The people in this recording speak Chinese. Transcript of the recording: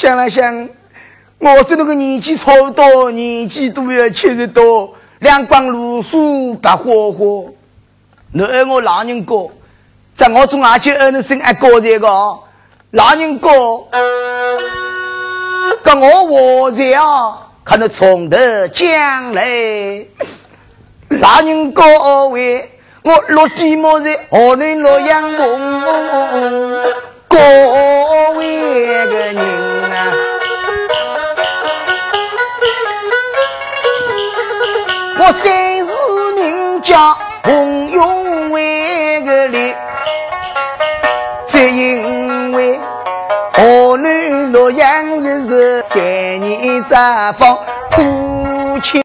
想了想，我这那个年纪差不多，年纪都要七十多，两光如素白花花。你爱我老人家，在我中阿姐儿子生爱高这个老人家，跟我我这样，可能从头讲来，老人家为。我落寂寞在河南洛阳梦，三世名家洪永为个哩，只因为河南洛阳日是三年札放。